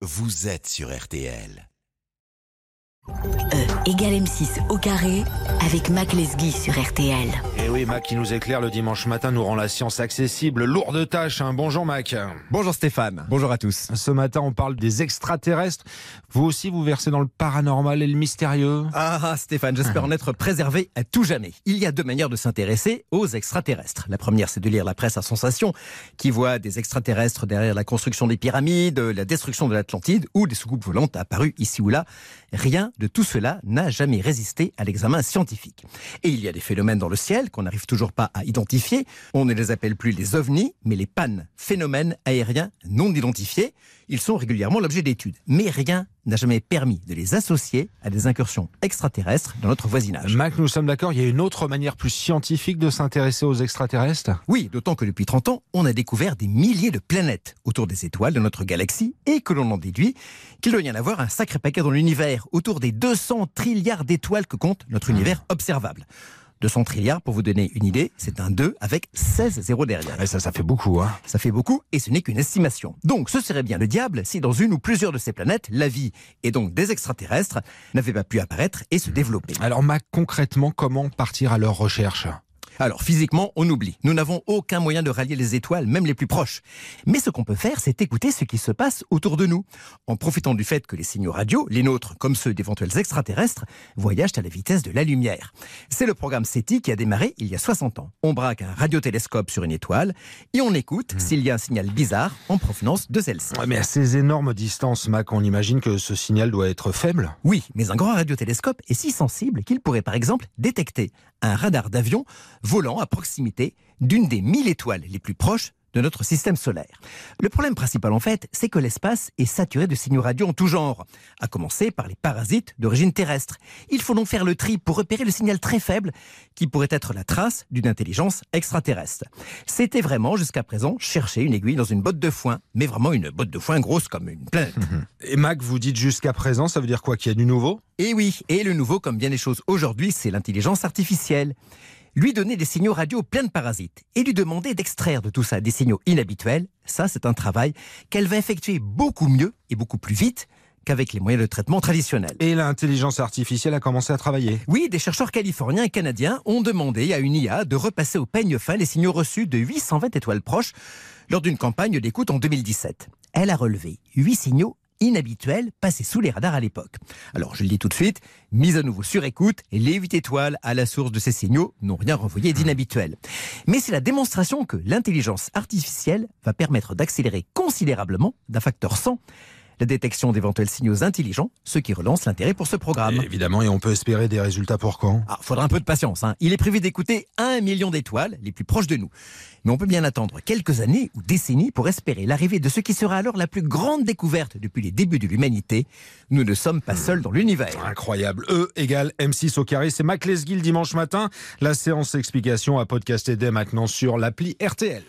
vous êtes sur RTL. E égale M6 au carré avec Mac Lesguy sur RTL. Et oui, Mac qui nous éclaire le dimanche matin nous rend la science accessible. Lourde tâche, hein. bonjour Mac. Bonjour Stéphane, bonjour à tous. Ce matin, on parle des extraterrestres. Vous aussi, vous versez dans le paranormal et le mystérieux Ah, ah Stéphane, j'espère en être préservé à tout jamais. Il y a deux manières de s'intéresser aux extraterrestres. La première, c'est de lire la presse à sensation, qui voit des extraterrestres derrière la construction des pyramides, la destruction de l'Atlantide ou des soucoupes volantes apparues ici ou là. Rien de tout cela n'a jamais résisté à l'examen scientifique. Et il y a des phénomènes dans le ciel qu'on n'arrive toujours pas à identifier. On ne les appelle plus les ovnis, mais les pannes, phénomènes aériens non identifiés. Ils sont régulièrement l'objet d'études. Mais rien n'a jamais permis de les associer à des incursions extraterrestres dans notre voisinage. Mac, nous sommes d'accord, il y a une autre manière plus scientifique de s'intéresser aux extraterrestres? Oui, d'autant que depuis 30 ans, on a découvert des milliers de planètes autour des étoiles de notre galaxie et que l'on en déduit qu'il doit y en avoir un sacré paquet dans l'univers, autour des 200 trilliards d'étoiles que compte notre univers observable. 200 trilliards, pour vous donner une idée, c'est un 2 avec 16 zéros derrière. Et ça, ça fait beaucoup, hein Ça fait beaucoup et ce n'est qu'une estimation. Donc ce serait bien le diable si dans une ou plusieurs de ces planètes, la vie, et donc des extraterrestres, n'avaient pas pu apparaître et se développer. Alors Mac, concrètement, comment partir à leur recherche? Alors physiquement, on oublie. Nous n'avons aucun moyen de rallier les étoiles, même les plus proches. Mais ce qu'on peut faire, c'est écouter ce qui se passe autour de nous, en profitant du fait que les signaux radio, les nôtres comme ceux d'éventuels extraterrestres, voyagent à la vitesse de la lumière. C'est le programme SETI qui a démarré il y a 60 ans. On braque un radiotélescope sur une étoile et on écoute s'il y a un signal bizarre en provenance de celle-ci. Ouais, mais à ces énormes distances, Mac, on imagine que ce signal doit être faible Oui, mais un grand radiotélescope est si sensible qu'il pourrait par exemple détecter un radar d'avion volant à proximité d'une des mille étoiles les plus proches de notre système solaire. Le problème principal en fait, c'est que l'espace est saturé de signaux radio en tout genre, à commencer par les parasites d'origine terrestre. Il faut donc faire le tri pour repérer le signal très faible qui pourrait être la trace d'une intelligence extraterrestre. C'était vraiment jusqu'à présent chercher une aiguille dans une botte de foin, mais vraiment une botte de foin grosse comme une planète. Et Mac, vous dites jusqu'à présent, ça veut dire quoi Qu'il y a du nouveau? Et oui, et le nouveau, comme bien les choses aujourd'hui, c'est l'intelligence artificielle. Lui donner des signaux radio pleins de parasites et lui demander d'extraire de tout ça des signaux inhabituels, ça c'est un travail qu'elle va effectuer beaucoup mieux et beaucoup plus vite qu'avec les moyens de traitement traditionnels. Et l'intelligence artificielle a commencé à travailler Oui, des chercheurs californiens et canadiens ont demandé à une IA de repasser au peigne fin les signaux reçus de 820 étoiles proches lors d'une campagne d'écoute en 2017. Elle a relevé 8 signaux inhabituels passés sous les radars à l'époque. Alors je le dis tout de suite, mise à nouveau sur écoute, les 8 étoiles à la source de ces signaux n'ont rien renvoyé d'inhabituel. Mais c'est la démonstration que l'intelligence artificielle va permettre d'accélérer considérablement d'un facteur 100 la détection d'éventuels signaux intelligents, ce qui relance l'intérêt pour ce programme. Et Évidemment, et on peut espérer des résultats pour quand? Ah, faudra un peu de patience. hein. Il est prévu d'écouter un million d'étoiles les plus proches de nous. Mais on peut bien attendre quelques années ou décennies pour espérer l'arrivée de ce qui sera alors la plus grande découverte depuis les débuts de l'humanité. Nous ne sommes pas seuls dans l'univers. Incroyable. E égale M6 au carré. C'est Mac Lesguy le dimanche matin. La séance explication à podcaster dès maintenant sur l'appli RTL.